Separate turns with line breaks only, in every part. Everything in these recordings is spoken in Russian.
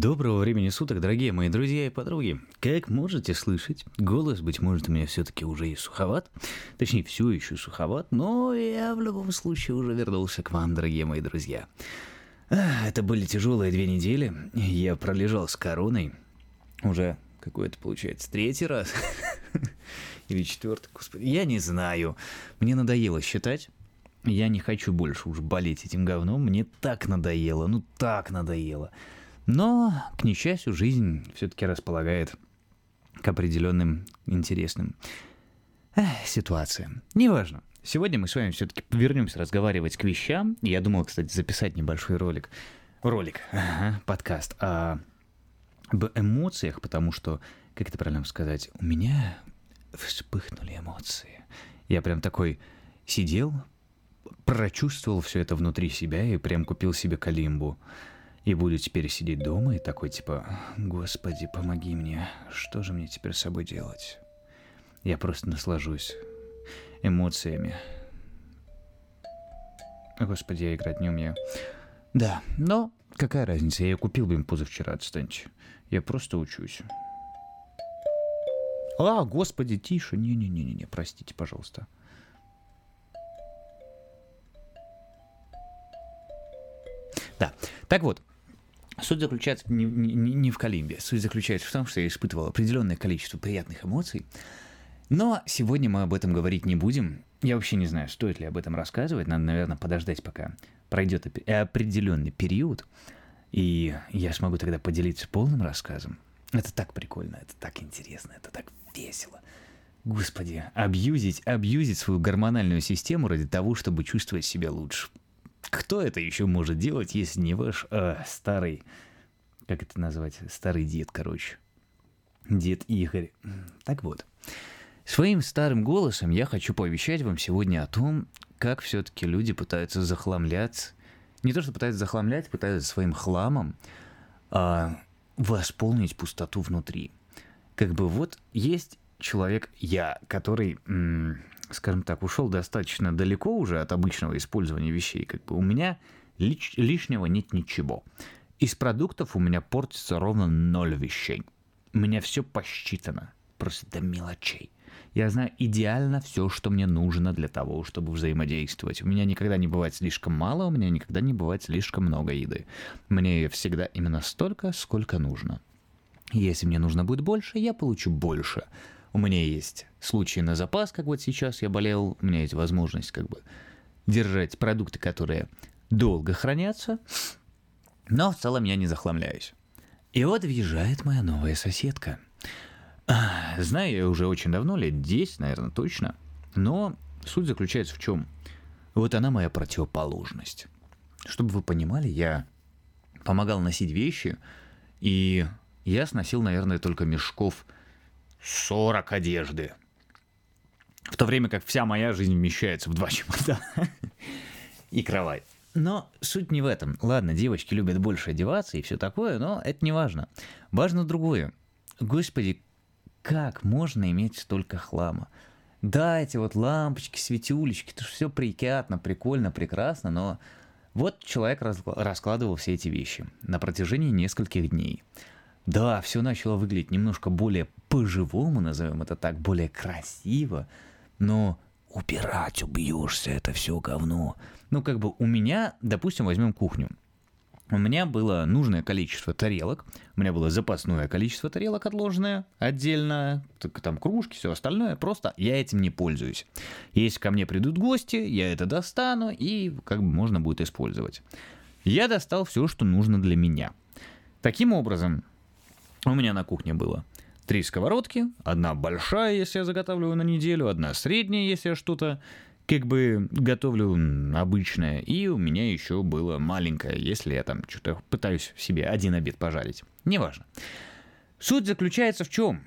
Доброго времени суток, дорогие мои друзья и подруги. Как можете слышать, голос, быть может, у меня все-таки уже и суховат. Точнее, все еще суховат, но я в любом случае уже вернулся к вам, дорогие мои друзья. Это были тяжелые две недели. Я пролежал с короной. Уже какой-то, получается, третий раз. Или четвертый, господи. Я не знаю. Мне надоело считать. Я не хочу больше уж болеть этим говном. Мне так надоело. Ну так надоело. Но, к несчастью, жизнь все-таки располагает к определенным интересным эх, ситуациям. Неважно. Сегодня мы с вами все-таки вернемся разговаривать к вещам. Я думал, кстати, записать небольшой ролик. Ролик, ага, подкаст о, об эмоциях, потому что, как это правильно сказать, у меня вспыхнули эмоции. Я прям такой сидел, прочувствовал все это внутри себя и прям купил себе калимбу. И буду теперь сидеть дома и такой типа, господи, помоги мне, что же мне теперь с собой делать? Я просто наслажусь эмоциями. Господи, я играть не умею. Да, но какая разница, я купил бы им позавчера, отстаньте. Я просто учусь. А, господи, тише, не-не-не-не, простите, пожалуйста. Да, так вот, Суть заключается не, не, не в Колимбе. Суть заключается в том, что я испытывал определенное количество приятных эмоций. Но сегодня мы об этом говорить не будем. Я вообще не знаю, стоит ли об этом рассказывать. Надо, наверное, подождать, пока пройдет определенный период. И я смогу тогда поделиться полным рассказом. Это так прикольно, это так интересно, это так весело. Господи, абьюзить, абьюзить свою гормональную систему ради того, чтобы чувствовать себя лучше. Кто это еще может делать, если не ваш э, старый, как это назвать, старый дед, короче, дед Игорь. Так вот, своим старым голосом я хочу повещать вам сегодня о том, как все-таки люди пытаются захламлять, не то что пытаются захламлять, пытаются своим хламом а, восполнить пустоту внутри. Как бы вот есть человек я, который м- скажем так, ушел достаточно далеко уже от обычного использования вещей. Как бы у меня лиш- лишнего нет ничего. Из продуктов у меня портится ровно ноль вещей. У меня все посчитано, просто до мелочей. Я знаю идеально все, что мне нужно для того, чтобы взаимодействовать. У меня никогда не бывает слишком мало, у меня никогда не бывает слишком много еды. Мне всегда именно столько, сколько нужно. Если мне нужно будет больше, я получу больше у меня есть случаи на запас, как вот сейчас я болел, у меня есть возможность как бы держать продукты, которые долго хранятся, но в целом я не захламляюсь. И вот въезжает моя новая соседка. Знаю я уже очень давно, лет 10, наверное, точно, но суть заключается в чем? Вот она моя противоположность. Чтобы вы понимали, я помогал носить вещи, и я сносил, наверное, только мешков – 40 одежды. В то время как вся моя жизнь вмещается в два чемодана и кровать. Но суть не в этом. Ладно, девочки любят больше одеваться и все такое, но это не важно. Важно другое. Господи, как можно иметь столько хлама? Да, эти вот лампочки, светюлечки, это все приятно, прикольно, прекрасно, но вот человек раскладывал все эти вещи на протяжении нескольких дней. Да, все начало выглядеть немножко более по-живому, назовем это так, более красиво, но убирать убьешься, это все говно. Ну, как бы у меня, допустим, возьмем кухню. У меня было нужное количество тарелок, у меня было запасное количество тарелок отложенное отдельно, там кружки, все остальное, просто я этим не пользуюсь. Если ко мне придут гости, я это достану и как бы можно будет использовать. Я достал все, что нужно для меня. Таким образом, у меня на кухне было три сковородки, одна большая, если я заготавливаю на неделю, одна средняя, если я что-то как бы готовлю обычное, и у меня еще было маленькое, если я там что-то пытаюсь себе один обед пожарить. Неважно. Суть заключается в чем?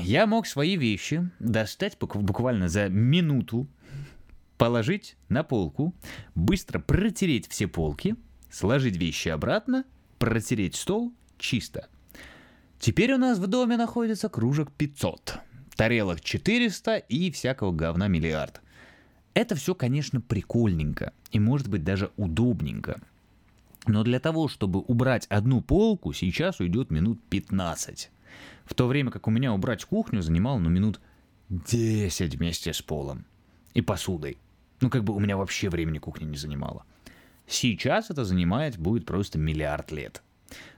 Я мог свои вещи достать буквально за минуту, положить на полку, быстро протереть все полки, сложить вещи обратно, протереть стол чисто. Теперь у нас в доме находится кружек 500, тарелок 400 и всякого говна миллиард. Это все, конечно, прикольненько и может быть даже удобненько. Но для того, чтобы убрать одну полку, сейчас уйдет минут 15. В то время как у меня убрать кухню занимало ну, минут 10 вместе с полом и посудой. Ну, как бы у меня вообще времени кухня не занимала. Сейчас это занимает будет просто миллиард лет.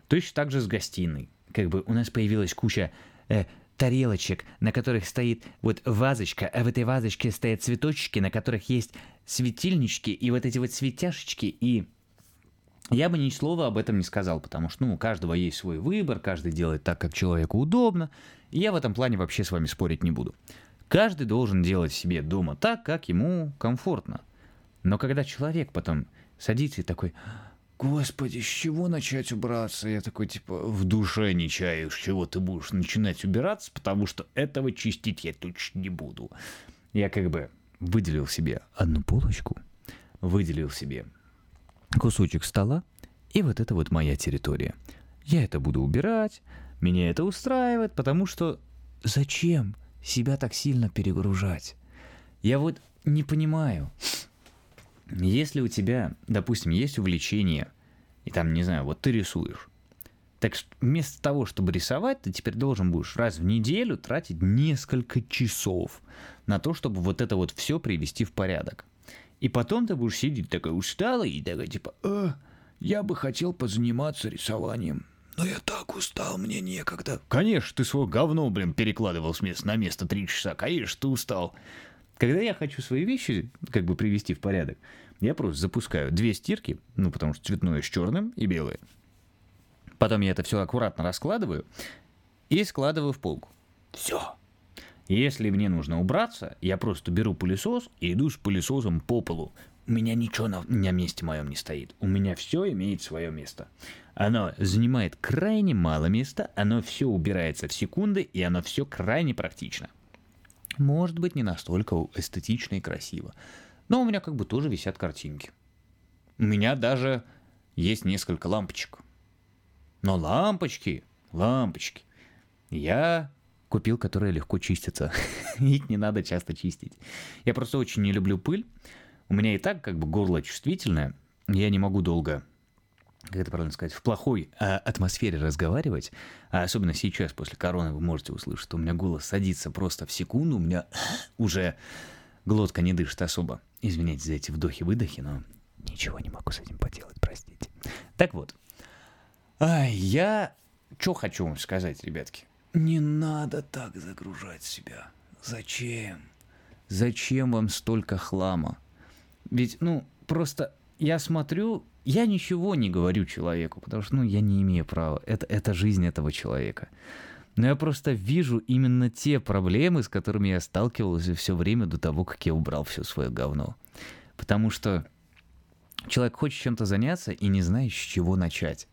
Точно так же с гостиной. Как бы у нас появилась куча э, тарелочек, на которых стоит вот вазочка, а в этой вазочке стоят цветочки, на которых есть светильнички и вот эти вот светяшечки, и я бы ни слова об этом не сказал, потому что, ну, у каждого есть свой выбор, каждый делает так, как человеку удобно, и я в этом плане вообще с вами спорить не буду. Каждый должен делать себе дома так, как ему комфортно. Но когда человек потом садится и такой, Господи, с чего начать убраться? Я такой, типа, в душе не чаю, с чего ты будешь начинать убираться, потому что этого чистить я точно не буду. Я как бы выделил себе одну полочку, выделил себе кусочек стола, и вот это вот моя территория. Я это буду убирать, меня это устраивает, потому что зачем себя так сильно перегружать? Я вот не понимаю. Если у тебя, допустим, есть увлечение, и там, не знаю, вот ты рисуешь, так вместо того, чтобы рисовать, ты теперь должен будешь раз в неделю тратить несколько часов на то, чтобы вот это вот все привести в порядок. И потом ты будешь сидеть такой усталый и такой типа, э, я бы хотел позаниматься рисованием. Но я так устал, мне некогда. Конечно, ты свое говно, блин, перекладывал с места на место три часа. Конечно, ты устал. Когда я хочу свои вещи как бы привести в порядок, я просто запускаю две стирки, ну, потому что цветное с черным и белое. Потом я это все аккуратно раскладываю и складываю в полку. Все. Если мне нужно убраться, я просто беру пылесос и иду с пылесосом по полу. У меня ничего на, на месте моем не стоит. У меня все имеет свое место. Оно занимает крайне мало места, оно все убирается в секунды, и оно все крайне практично. Может быть, не настолько эстетично и красиво. Но у меня как бы тоже висят картинки. У меня даже есть несколько лампочек. Но лампочки, лампочки. Я купил, которые легко чистятся. Их не надо часто чистить. Я просто очень не люблю пыль. У меня и так как бы горло чувствительное. Я не могу долго как это правильно сказать, в плохой а, атмосфере разговаривать, а особенно сейчас, после короны, вы можете услышать, что у меня голос садится просто в секунду, у меня уже глотка не дышит особо. Извиняйте за эти вдохи-выдохи, но ничего не могу с этим поделать, простите. Так вот, а я что хочу вам сказать, ребятки. Не надо так загружать себя. Зачем? Зачем вам столько хлама? Ведь, ну, просто я смотрю, я ничего не говорю человеку, потому что, ну, я не имею права. Это, это жизнь этого человека. Но я просто вижу именно те проблемы, с которыми я сталкивался все время до того, как я убрал все свое говно. Потому что человек хочет чем-то заняться и не знает, с чего начать.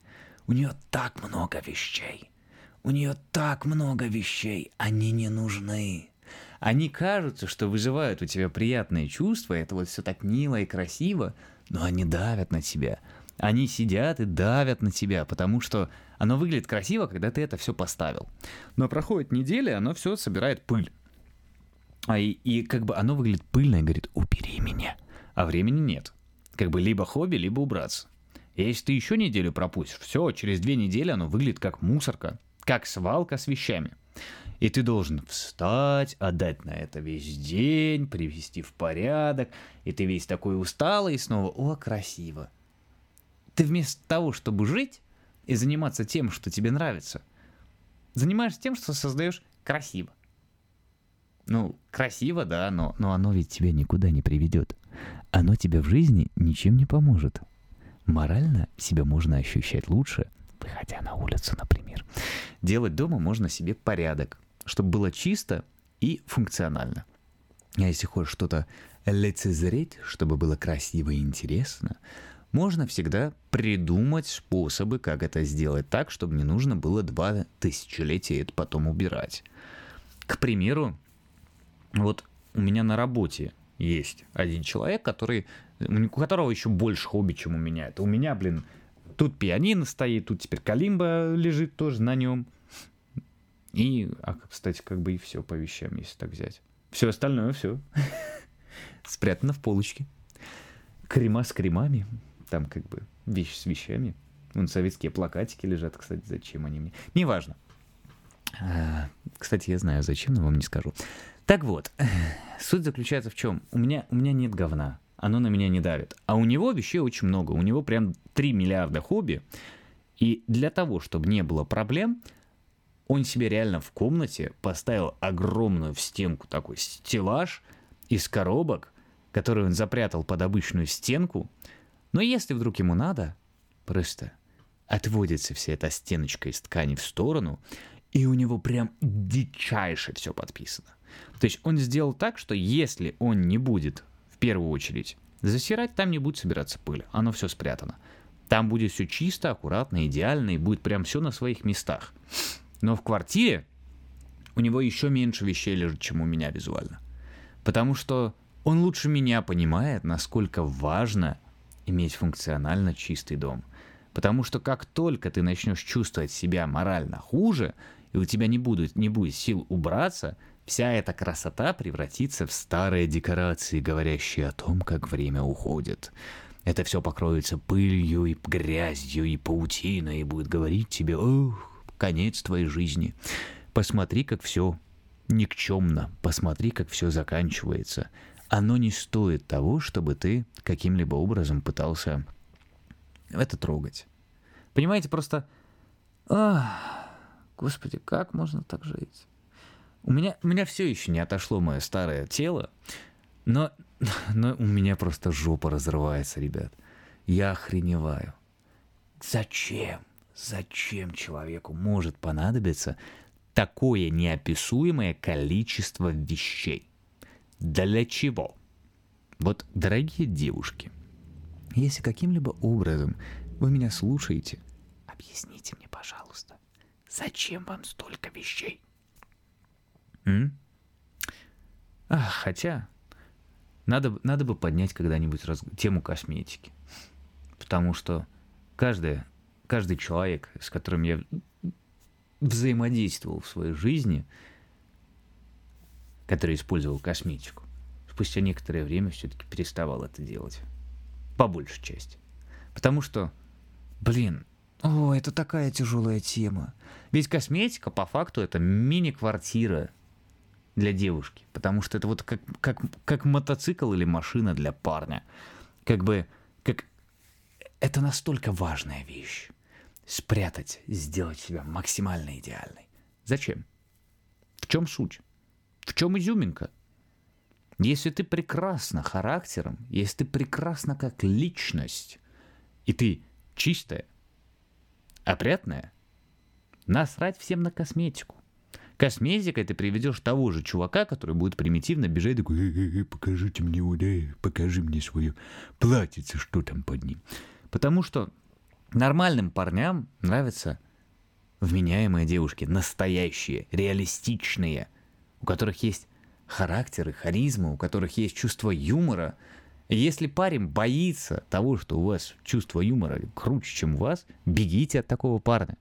У нее так много вещей. У нее так много вещей, они не нужны. Они кажутся, что вызывают у тебя приятные чувства, это вот все так мило и красиво, но они давят на тебя. Они сидят и давят на тебя, потому что оно выглядит красиво, когда ты это все поставил. Но проходит неделя, оно все собирает пыль. А и, и как бы оно выглядит пыльно и говорит, убери меня. А времени нет. Как бы либо хобби, либо убраться. И если ты еще неделю пропустишь, все, через две недели оно выглядит как мусорка как свалка с вещами. И ты должен встать, отдать на это весь день, привести в порядок, и ты весь такой усталый, и снова, о, красиво. Ты вместо того, чтобы жить и заниматься тем, что тебе нравится, занимаешься тем, что создаешь красиво. Ну, красиво, да, но, но оно ведь тебя никуда не приведет. Оно тебе в жизни ничем не поможет. Морально себя можно ощущать лучше – выходя на улицу, например. Делать дома можно себе порядок, чтобы было чисто и функционально. А если хочешь что-то лицезреть, чтобы было красиво и интересно, можно всегда придумать способы, как это сделать так, чтобы не нужно было два тысячелетия это потом убирать. К примеру, вот у меня на работе есть один человек, который, у которого еще больше хобби, чем у меня. Это у меня, блин, Тут пианино стоит, тут теперь калимба лежит тоже на нем. И, а, кстати, как бы и все по вещам, если так взять. Все остальное, все. Спрятано в полочке. Крема с кремами. Там как бы вещи с вещами. Вон советские плакатики лежат, кстати, зачем они мне. Неважно. А, кстати, я знаю, зачем, но вам не скажу. Так вот, суть заключается в чем? У меня, у меня нет говна, оно на меня не давит. А у него вещей очень много, у него прям 3 миллиарда хобби. И для того, чтобы не было проблем, он себе реально в комнате поставил огромную в стенку такой стеллаж из коробок, который он запрятал под обычную стенку. Но если вдруг ему надо, просто отводится вся эта стеночка из ткани в сторону, и у него прям дичайше все подписано. То есть он сделал так, что если он не будет в первую очередь засирать, там не будет собираться пыль, оно все спрятано. Там будет все чисто, аккуратно, идеально, и будет прям все на своих местах. Но в квартире у него еще меньше вещей лежит, чем у меня визуально. Потому что он лучше меня понимает, насколько важно иметь функционально чистый дом. Потому что как только ты начнешь чувствовать себя морально хуже, и у тебя не будет, не будет сил убраться, вся эта красота превратится в старые декорации, говорящие о том, как время уходит. Это все покроется пылью и грязью и паутиной и будет говорить тебе, ох, конец твоей жизни. Посмотри, как все никчемно, посмотри, как все заканчивается. Оно не стоит того, чтобы ты каким-либо образом пытался это трогать. Понимаете, просто... Ах, господи, как можно так жить? У меня, у меня все еще не отошло мое старое тело, но, но у меня просто жопа разрывается, ребят. Я охреневаю. Зачем? Зачем человеку может понадобиться такое неописуемое количество вещей? Для чего? Вот, дорогие девушки, если каким-либо образом вы меня слушаете, объясните мне, пожалуйста, зачем вам столько вещей? М? А, хотя, надо, надо бы поднять когда-нибудь раз, тему косметики. Потому что каждая каждый человек, с которым я взаимодействовал в своей жизни, который использовал косметику, спустя некоторое время все-таки переставал это делать. По большей части. Потому что, блин, о, это такая тяжелая тема. Ведь косметика, по факту, это мини-квартира для девушки. Потому что это вот как, как, как мотоцикл или машина для парня. Как бы, как... Это настолько важная вещь спрятать, сделать себя максимально идеальной. Зачем? В чем суть? В чем изюминка? Если ты прекрасна характером, если ты прекрасна как личность, и ты чистая, опрятная, насрать всем на косметику. Косметикой ты приведешь того же чувака, который будет примитивно бежать такой, э -э -э, покажите мне, э, покажи мне свое платьице, что там под ним. Потому что Нормальным парням нравятся вменяемые девушки, настоящие, реалистичные, у которых есть характер и харизма, у которых есть чувство юмора. И если парень боится того, что у вас чувство юмора круче, чем у вас, бегите от такого парня.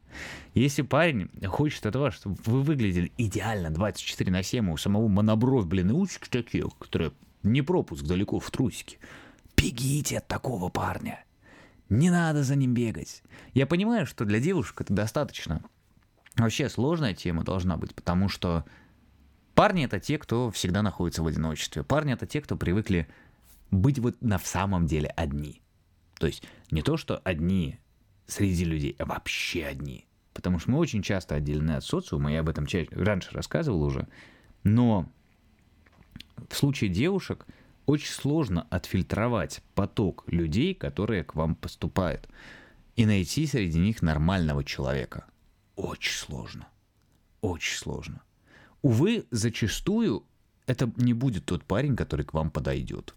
Если парень хочет от вас, чтобы вы выглядели идеально 24 на 7, у самого монобровь, блин, и ушки такие, которые не пропуск далеко в трусики, бегите от такого парня. Не надо за ним бегать. Я понимаю, что для девушек это достаточно. Вообще сложная тема должна быть, потому что парни это те, кто всегда находится в одиночестве. Парни это те, кто привыкли быть вот на самом деле одни. То есть не то, что одни среди людей, а вообще одни. Потому что мы очень часто отделены от социума, я об этом раньше рассказывал уже. Но в случае девушек – очень сложно отфильтровать поток людей, которые к вам поступают, и найти среди них нормального человека. Очень сложно. Очень сложно. Увы, зачастую это не будет тот парень, который к вам подойдет.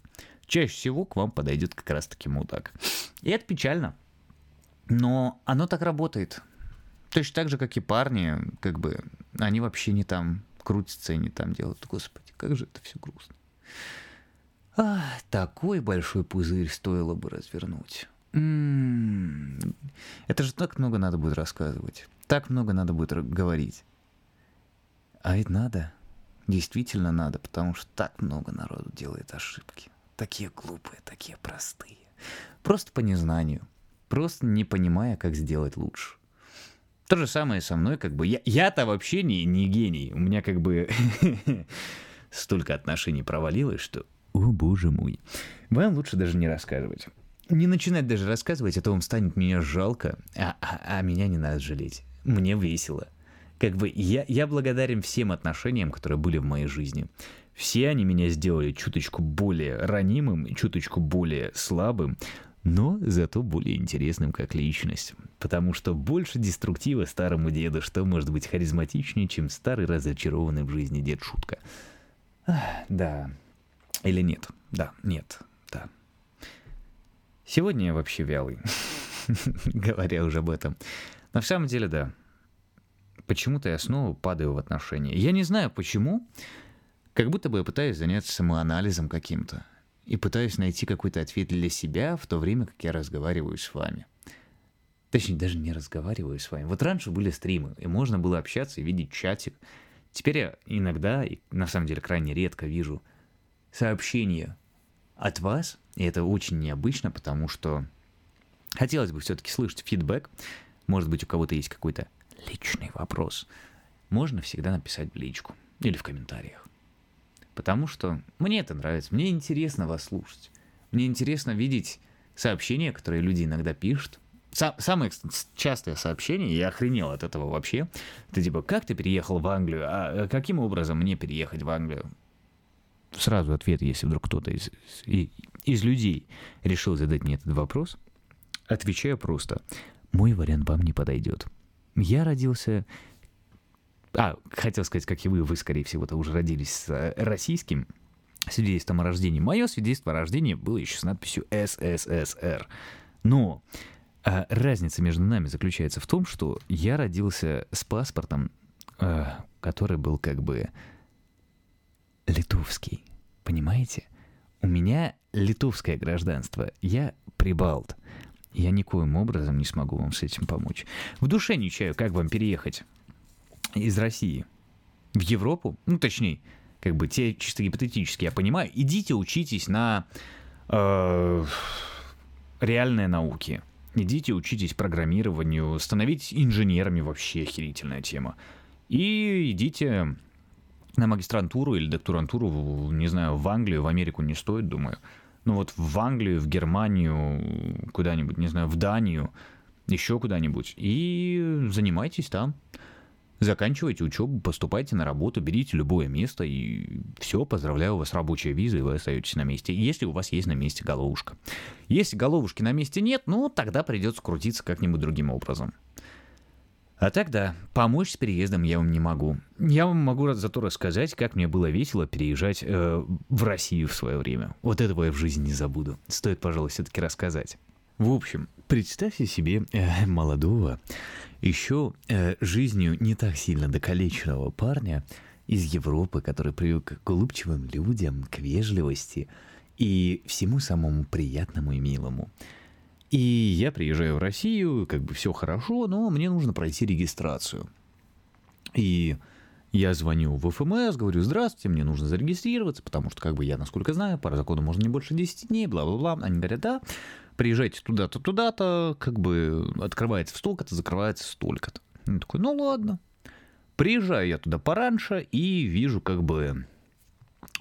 Чаще всего к вам подойдет как раз-таки мудак. И это печально. Но оно так работает. Точно так же, как и парни, как бы, они вообще не там крутятся и не там делают. Господи, как же это все грустно. А, такой большой пузырь стоило бы развернуть. М-м-м. Это же так много надо будет рассказывать. Так много надо будет говорить. А ведь надо. Действительно надо, потому что так много народу делает ошибки. Такие глупые, такие простые. Просто по незнанию. Просто не понимая, как сделать лучше. То же самое со мной, как бы я, я-то вообще не, не гений. У меня как бы столько отношений провалилось, что, о боже мой, вам лучше даже не рассказывать. Не начинать даже рассказывать, а то вам станет меня жалко, а, а, а меня не надо жалеть. Мне весело. Как бы я, я благодарен всем отношениям, которые были в моей жизни. Все они меня сделали чуточку более ранимым, чуточку более слабым, но зато более интересным как личность. Потому что больше деструктива старому деду, что может быть харизматичнее, чем старый разочарованный в жизни дед Шутка. Ах, да. Или нет? Да, нет, да. Сегодня я вообще вялый, говоря уже об этом. На самом деле, да. Почему-то я снова падаю в отношения. Я не знаю почему, как будто бы я пытаюсь заняться самоанализом каким-то и пытаюсь найти какой-то ответ для себя в то время, как я разговариваю с вами. Точнее, даже не разговариваю с вами. Вот раньше были стримы, и можно было общаться и видеть чатик. Теперь я иногда, и на самом деле крайне редко вижу сообщения от вас, и это очень необычно, потому что хотелось бы все-таки слышать фидбэк. Может быть, у кого-то есть какой-то личный вопрос. Можно всегда написать в личку или в комментариях. Потому что мне это нравится, мне интересно вас слушать. Мне интересно видеть сообщения, которые люди иногда пишут. Сам, самое частое сообщение, я охренел от этого вообще, это типа, как ты переехал в Англию, а каким образом мне переехать в Англию? Сразу ответ, если вдруг кто-то из, из, людей решил задать мне этот вопрос, отвечаю просто, мой вариант вам не подойдет. Я родился а, хотел сказать, как и вы, вы, скорее всего-то, уже родились с э, российским свидетельством о рождении. Мое свидетельство о рождении было еще с надписью СССР. Но а разница между нами заключается в том, что я родился с паспортом, а, который был как бы литовский. Понимаете? У меня литовское гражданство. Я прибалт. Я никоим образом не смогу вам с этим помочь. В душе не чаю, как вам переехать из России в Европу, ну, точнее, как бы те чисто гипотетически, я понимаю, идите учитесь на э, реальные науки. Идите учитесь программированию, становитесь инженерами, вообще охерительная тема. И идите на магистрантуру или докторантуру, не знаю, в Англию, в Америку не стоит, думаю. Ну вот в Англию, в Германию, куда-нибудь, не знаю, в Данию, еще куда-нибудь. И занимайтесь там заканчивайте учебу, поступайте на работу, берите любое место, и все, поздравляю, вас рабочая виза, и вы остаетесь на месте, если у вас есть на месте головушка. Если головушки на месте нет, ну, тогда придется крутиться как-нибудь другим образом. А тогда помочь с переездом я вам не могу. Я вам могу зато рассказать, как мне было весело переезжать э, в Россию в свое время. Вот этого я в жизни не забуду. Стоит, пожалуй, все-таки рассказать. В общем, представьте себе э, молодого, еще э, жизнью не так сильно докалеченного парня из Европы, который привык к улыбчивым людям, к вежливости и всему самому приятному и милому. И я приезжаю в Россию, как бы все хорошо, но мне нужно пройти регистрацию. И я звоню в ФМС, говорю, здравствуйте, мне нужно зарегистрироваться, потому что, как бы я, насколько знаю, по закону можно не больше 10 дней, бла-бла-бла. Они говорят, да, приезжайте туда-то, туда-то, как бы открывается столько-то, закрывается столько-то. Я такой, ну ладно. Приезжаю я туда пораньше и вижу как бы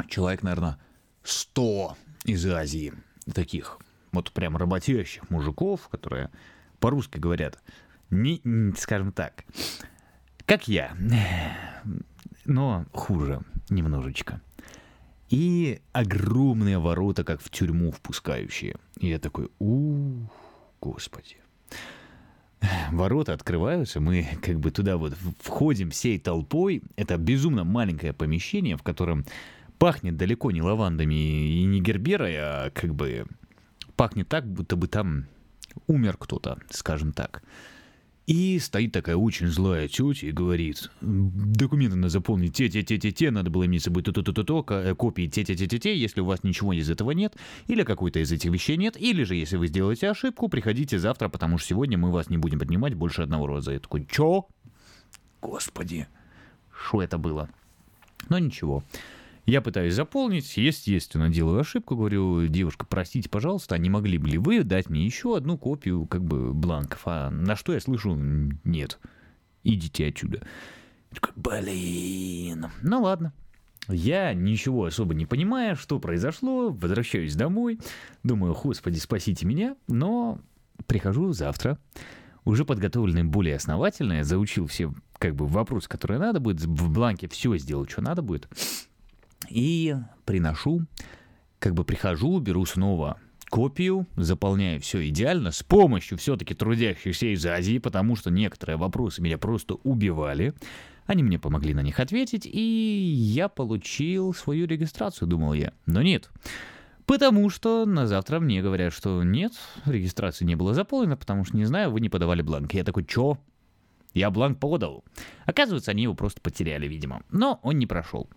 человек, наверное, 100 из Азии таких вот прям работящих мужиков, которые по-русски говорят, не, скажем так, как я, но хуже немножечко и огромные ворота, как в тюрьму впускающие. И я такой, у господи. Ворота открываются, мы как бы туда вот входим всей толпой. Это безумно маленькое помещение, в котором пахнет далеко не лавандами и не герберой, а как бы пахнет так, будто бы там умер кто-то, скажем так. И стоит такая очень злая тетя и говорит, документы надо заполнить те-те-те-те-те, надо было иметь с собой то-то-то-то, э, копии те-те-те-те-те, если у вас ничего из этого нет, или какой-то из этих вещей нет, или же, если вы сделаете ошибку, приходите завтра, потому что сегодня мы вас не будем поднимать больше одного раза. Я такой, чё? Господи, что это было? Но ничего. Я пытаюсь заполнить, естественно, делаю ошибку, говорю, девушка, простите, пожалуйста, а не могли бы ли вы дать мне еще одну копию как бы бланков? А на что я слышу, нет, идите отсюда. Я такой, блин, ну ладно. Я ничего особо не понимаю, что произошло, возвращаюсь домой, думаю, господи, спасите меня, но прихожу завтра, уже подготовленный более основательно, заучил все как бы вопросы, которые надо будет, в бланке все сделал, что надо будет, и приношу, как бы прихожу, беру снова копию, заполняю все идеально, с помощью все-таки трудящихся из Азии, потому что некоторые вопросы меня просто убивали. Они мне помогли на них ответить, и я получил свою регистрацию, думал я. Но нет. Потому что на завтра мне говорят, что нет, регистрация не была заполнена, потому что, не знаю, вы не подавали бланк. Я такой, чё? Я бланк подал. Оказывается, они его просто потеряли, видимо. Но он не прошел.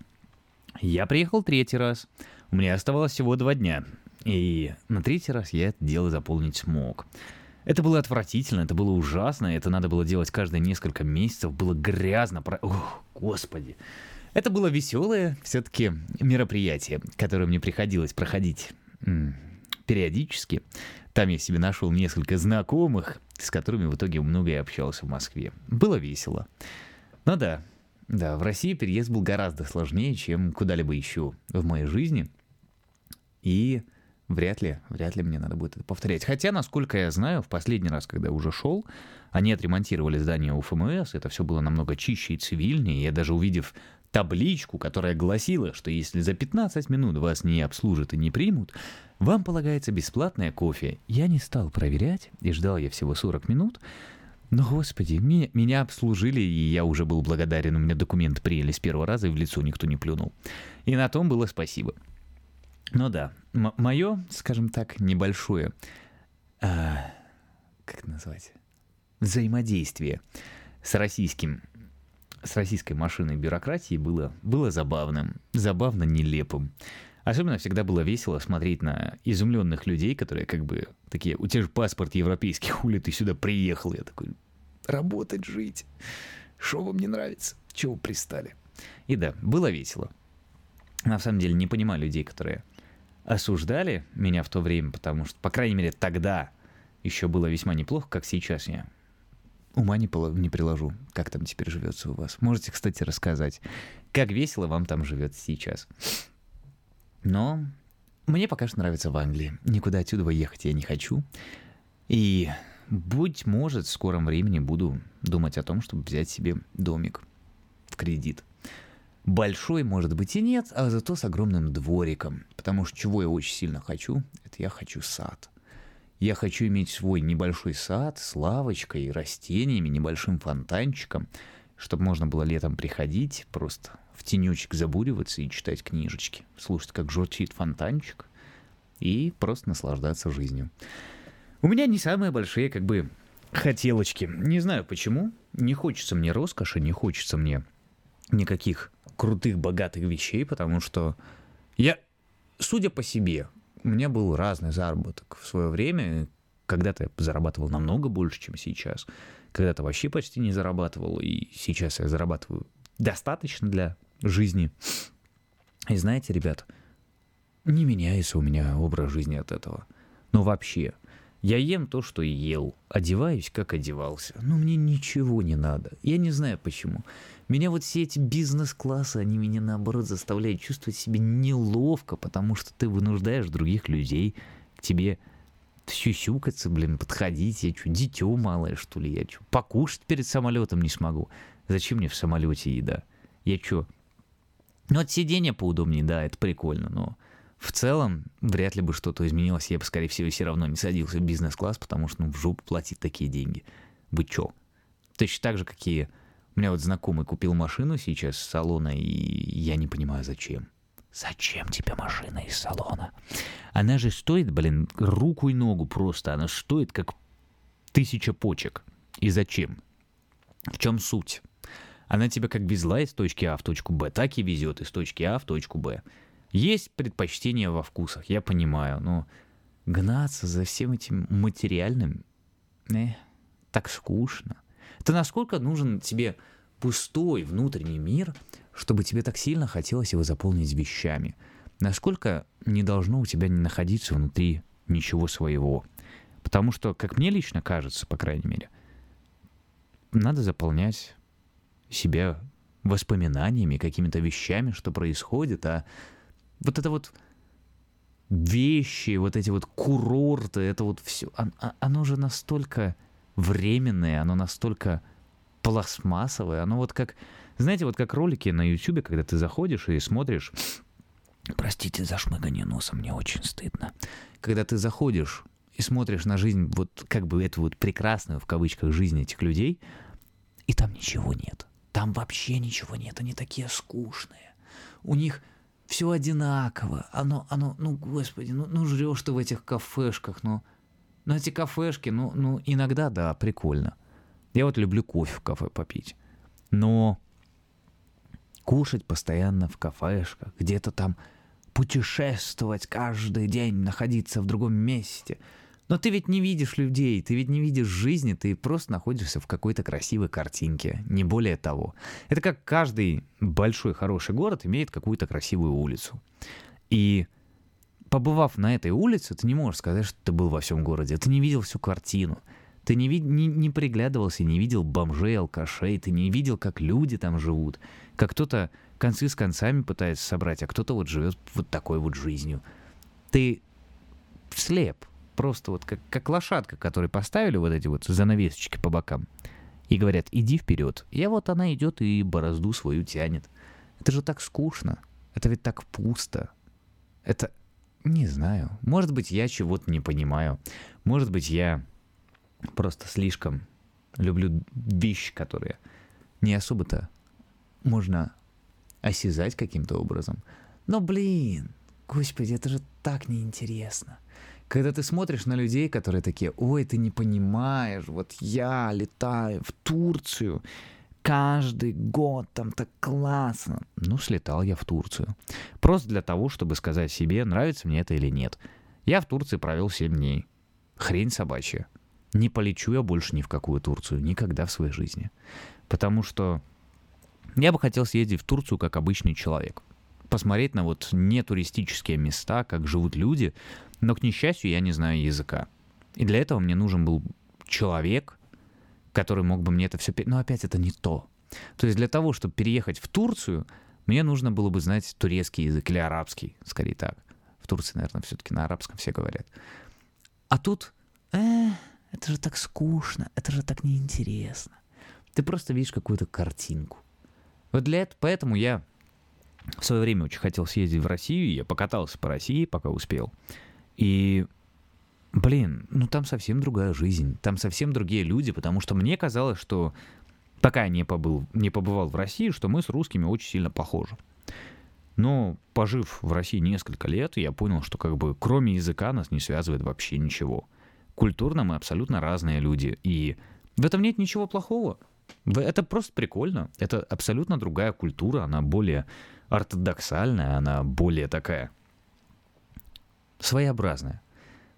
Я приехал третий раз. У меня оставалось всего два дня. И на третий раз я это дело заполнить смог. Это было отвратительно, это было ужасно, это надо было делать каждые несколько месяцев, было грязно, про... Ох, господи. Это было веселое все-таки мероприятие, которое мне приходилось проходить периодически. Там я себе нашел несколько знакомых, с которыми в итоге много и общался в Москве. Было весело. Ну да, да, в России переезд был гораздо сложнее, чем куда-либо еще в моей жизни. И вряд ли, вряд ли мне надо будет это повторять. Хотя, насколько я знаю, в последний раз, когда уже шел, они отремонтировали здание УФМС, это все было намного чище и цивильнее. Я даже увидев табличку, которая гласила, что если за 15 минут вас не обслужат и не примут, вам полагается бесплатное кофе. Я не стал проверять, и ждал я всего 40 минут, но, господи, меня, меня обслужили, и я уже был благодарен. У меня документы приняли с первого раза, и в лицо никто не плюнул. И на том было спасибо. Ну да, мое, скажем так, небольшое, а, как назвать, взаимодействие с российским, с российской машиной бюрократии было, было забавным, забавно нелепым. Особенно всегда было весело смотреть на изумленных людей, которые как бы такие, у тебя же паспорт европейский, хули ты сюда приехал? Я такой, работать, жить. Что вам не нравится? Чего пристали? И да, было весело. На самом деле не понимаю людей, которые осуждали меня в то время, потому что, по крайней мере, тогда еще было весьма неплохо, как сейчас я ума не, не приложу, как там теперь живется у вас. Можете, кстати, рассказать, как весело вам там живет сейчас. Но мне пока что нравится в Англии. Никуда отсюда ехать я не хочу. И, будь может, в скором времени буду думать о том, чтобы взять себе домик в кредит. Большой, может быть, и нет, а зато с огромным двориком. Потому что чего я очень сильно хочу, это я хочу сад. Я хочу иметь свой небольшой сад с лавочкой, растениями, небольшим фонтанчиком, чтобы можно было летом приходить, просто в тенечек забуриваться и читать книжечки, слушать, как журчит фонтанчик, и просто наслаждаться жизнью. У меня не самые большие, как бы, хотелочки. Не знаю почему. Не хочется мне роскоши, не хочется мне никаких крутых, богатых вещей, потому что я, судя по себе, у меня был разный заработок в свое время. Когда-то я зарабатывал намного больше, чем сейчас. Когда-то вообще почти не зарабатывал, и сейчас я зарабатываю достаточно для жизни. И знаете, ребят, не меняется у меня образ жизни от этого. Но вообще, я ем то, что ел, одеваюсь, как одевался. Но мне ничего не надо. Я не знаю почему. Меня вот все эти бизнес-классы, они меня наоборот заставляют чувствовать себя неловко, потому что ты вынуждаешь других людей к тебе сюсюкаться, блин, подходить. Я что, дитё малое, что ли? Я что, покушать перед самолетом не смогу? Зачем мне в самолете еда? Я что, ну, от сидения поудобнее, да, это прикольно, но в целом вряд ли бы что-то изменилось. Я бы, скорее всего, все равно не садился в бизнес-класс, потому что, ну, в жопу платить такие деньги. Вы чё? Точно так же, какие... У меня вот знакомый купил машину сейчас с салона, и я не понимаю, зачем. Зачем тебе машина из салона? Она же стоит, блин, руку и ногу просто. Она стоит как тысяча почек. И зачем? В чем суть? Она тебя как везла из точки А в точку Б, так и везет из точки А в точку Б. Есть предпочтения во вкусах, я понимаю, но гнаться за всем этим материальным, э, так скучно. Это насколько нужен тебе пустой внутренний мир, чтобы тебе так сильно хотелось его заполнить вещами? Насколько не должно у тебя не находиться внутри ничего своего? Потому что, как мне лично кажется, по крайней мере, надо заполнять себя воспоминаниями, какими-то вещами, что происходит, а вот это вот вещи, вот эти вот курорты, это вот все, оно же настолько временное, оно настолько пластмассовое, оно вот как, знаете, вот как ролики на YouTube, когда ты заходишь и смотришь, простите за шмыгание носа, мне очень стыдно, когда ты заходишь и смотришь на жизнь, вот как бы эту вот прекрасную, в кавычках, жизнь этих людей, и там ничего нет. Там вообще ничего нет, они такие скучные. У них все одинаково. Оно, оно, ну, господи, ну, ну жрешь ты в этих кафешках, ну, ну эти кафешки, ну, ну, иногда, да, прикольно. Я вот люблю кофе в кафе попить. Но кушать постоянно в кафешках, где-то там путешествовать каждый день, находиться в другом месте — но ты ведь не видишь людей, ты ведь не видишь жизни, ты просто находишься в какой-то красивой картинке, не более того. Это как каждый большой хороший город имеет какую-то красивую улицу. И побывав на этой улице, ты не можешь сказать, что ты был во всем городе. Ты не видел всю картину. Ты не, не, не приглядывался, не видел бомжей, алкашей, ты не видел, как люди там живут, как кто-то концы с концами пытается собрать, а кто-то вот живет вот такой вот жизнью. Ты слеп, просто вот как, как лошадка, которой поставили вот эти вот занавесочки по бокам. И говорят, иди вперед. И вот она идет и борозду свою тянет. Это же так скучно. Это ведь так пусто. Это... Не знаю. Может быть, я чего-то не понимаю. Может быть, я просто слишком люблю вещи, которые не особо-то можно осязать каким-то образом. Но, блин, господи, это же так неинтересно. Когда ты смотришь на людей, которые такие, ой, ты не понимаешь, вот я летаю в Турцию каждый год, там так классно. Ну, слетал я в Турцию. Просто для того, чтобы сказать себе, нравится мне это или нет. Я в Турции провел 7 дней. Хрень собачья. Не полечу я больше ни в какую Турцию, никогда в своей жизни. Потому что я бы хотел съездить в Турцию как обычный человек. Посмотреть на вот не туристические места, как живут люди, но, к несчастью, я не знаю языка. И для этого мне нужен был человек, который мог бы мне это все... Но опять это не то. То есть для того, чтобы переехать в Турцию, мне нужно было бы знать турецкий язык или арабский, скорее так. В Турции, наверное, все-таки на арабском все говорят. А тут, э, это же так скучно, это же так неинтересно. Ты просто видишь какую-то картинку. Вот для этого, поэтому я в свое время очень хотел съездить в Россию, я покатался по России, пока успел. И, блин, ну там совсем другая жизнь, там совсем другие люди, потому что мне казалось, что пока я не, побыл, не побывал в России, что мы с русскими очень сильно похожи. Но пожив в России несколько лет, я понял, что как бы кроме языка нас не связывает вообще ничего. Культурно мы абсолютно разные люди, и в этом нет ничего плохого. Это просто прикольно. Это абсолютно другая культура, она более ортодоксальная, она более такая своеобразная.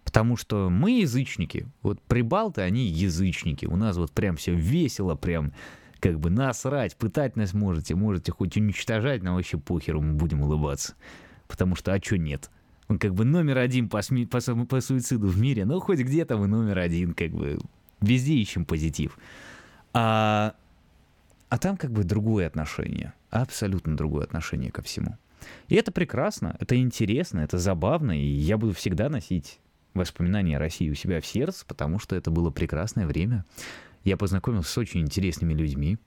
Потому что мы язычники. Вот прибалты, они язычники. У нас вот прям все весело, прям как бы насрать, пытать нас можете, можете хоть уничтожать, но вообще похеру мы будем улыбаться. Потому что, а чё нет? Он как бы номер один по, сми, по, по суициду в мире, ну хоть где-то мы номер один, как бы везде ищем позитив. А, а там как бы другое отношение, абсолютно другое отношение ко всему. И это прекрасно, это интересно, это забавно, и я буду всегда носить воспоминания о России у себя в сердце, потому что это было прекрасное время. Я познакомился с очень интересными людьми,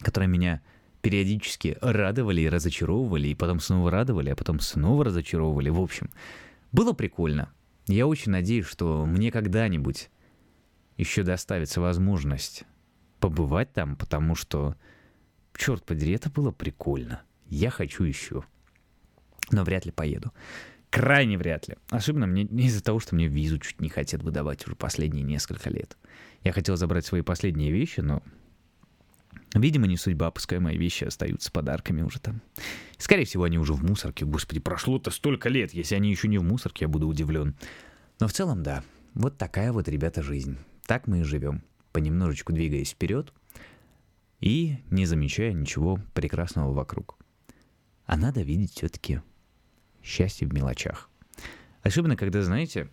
которые меня периодически радовали и разочаровывали, и потом снова радовали, а потом снова разочаровывали. В общем, было прикольно. Я очень надеюсь, что мне когда-нибудь еще доставится возможность побывать там, потому что, черт подери, это было прикольно. Я хочу еще но вряд ли поеду. Крайне вряд ли. Особенно мне из-за того, что мне визу чуть не хотят выдавать уже последние несколько лет. Я хотел забрать свои последние вещи, но, видимо, не судьба, пускай мои вещи остаются подарками уже там. Скорее всего, они уже в мусорке. Господи, прошло-то столько лет. Если они еще не в мусорке, я буду удивлен. Но в целом, да. Вот такая вот, ребята, жизнь. Так мы и живем. Понемножечку двигаясь вперед. и не замечая ничего прекрасного вокруг. А надо видеть все-таки счастье в мелочах. Особенно, когда, знаете,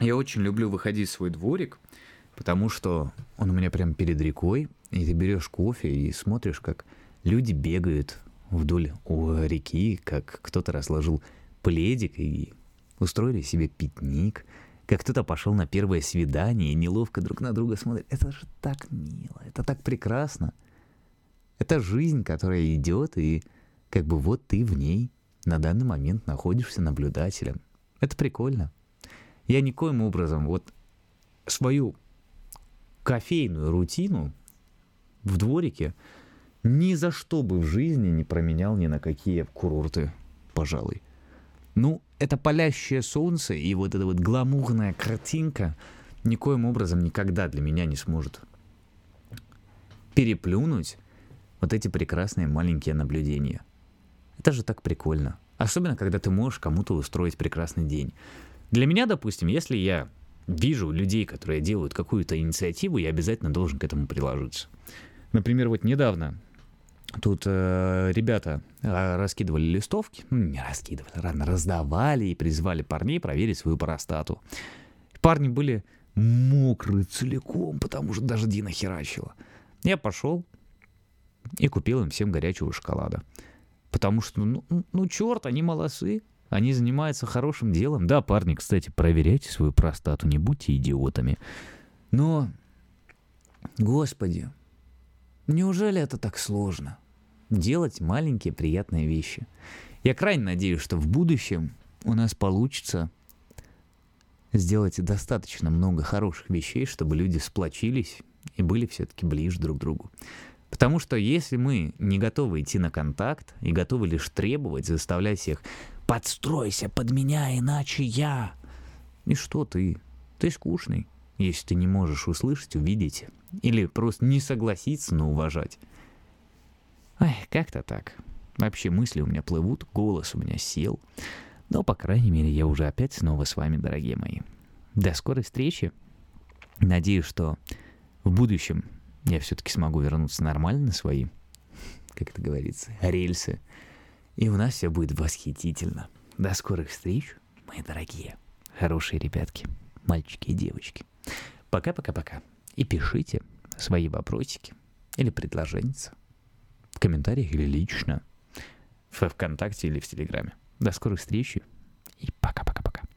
я очень люблю выходить в свой дворик, потому что он у меня прям перед рекой, и ты берешь кофе и смотришь, как люди бегают вдоль реки, как кто-то разложил пледик и устроили себе пикник, как кто-то пошел на первое свидание и неловко друг на друга смотрит. Это же так мило, это так прекрасно. Это жизнь, которая идет, и как бы вот ты в ней на данный момент находишься наблюдателем. Это прикольно. Я никоим образом вот свою кофейную рутину в дворике ни за что бы в жизни не променял ни на какие курорты, пожалуй. Ну, это палящее солнце и вот эта вот гламурная картинка никоим образом никогда для меня не сможет переплюнуть вот эти прекрасные маленькие наблюдения. Это же так прикольно. Особенно, когда ты можешь кому-то устроить прекрасный день. Для меня, допустим, если я вижу людей, которые делают какую-то инициативу, я обязательно должен к этому приложиться. Например, вот недавно тут э, ребята э, раскидывали листовки, ну не раскидывали, рано раздавали и призвали парней проверить свою простату. Парни были мокрые целиком, потому что даже Дина херачила. Я пошел и купил им всем горячего шоколада. Потому что, ну, ну черт, они молодцы. Они занимаются хорошим делом. Да, парни, кстати, проверяйте свою простату, не будьте идиотами. Но, господи, неужели это так сложно? Делать маленькие приятные вещи. Я крайне надеюсь, что в будущем у нас получится сделать достаточно много хороших вещей, чтобы люди сплочились и были все-таки ближе друг к другу. Потому что если мы не готовы идти на контакт и готовы лишь требовать, заставлять всех «подстройся под меня, иначе я...» И что ты? Ты скучный, если ты не можешь услышать, увидеть или просто не согласиться, но уважать. Ай, как-то так. Вообще мысли у меня плывут, голос у меня сел. Но, по крайней мере, я уже опять снова с вами, дорогие мои. До скорой встречи. Надеюсь, что в будущем я все-таки смогу вернуться нормально на свои, как это говорится, рельсы. И у нас все будет восхитительно. До скорых встреч, мои дорогие, хорошие ребятки, мальчики и девочки. Пока-пока-пока. И пишите свои вопросики или предложения в комментариях или лично в ВКонтакте или в Телеграме. До скорых встреч и пока.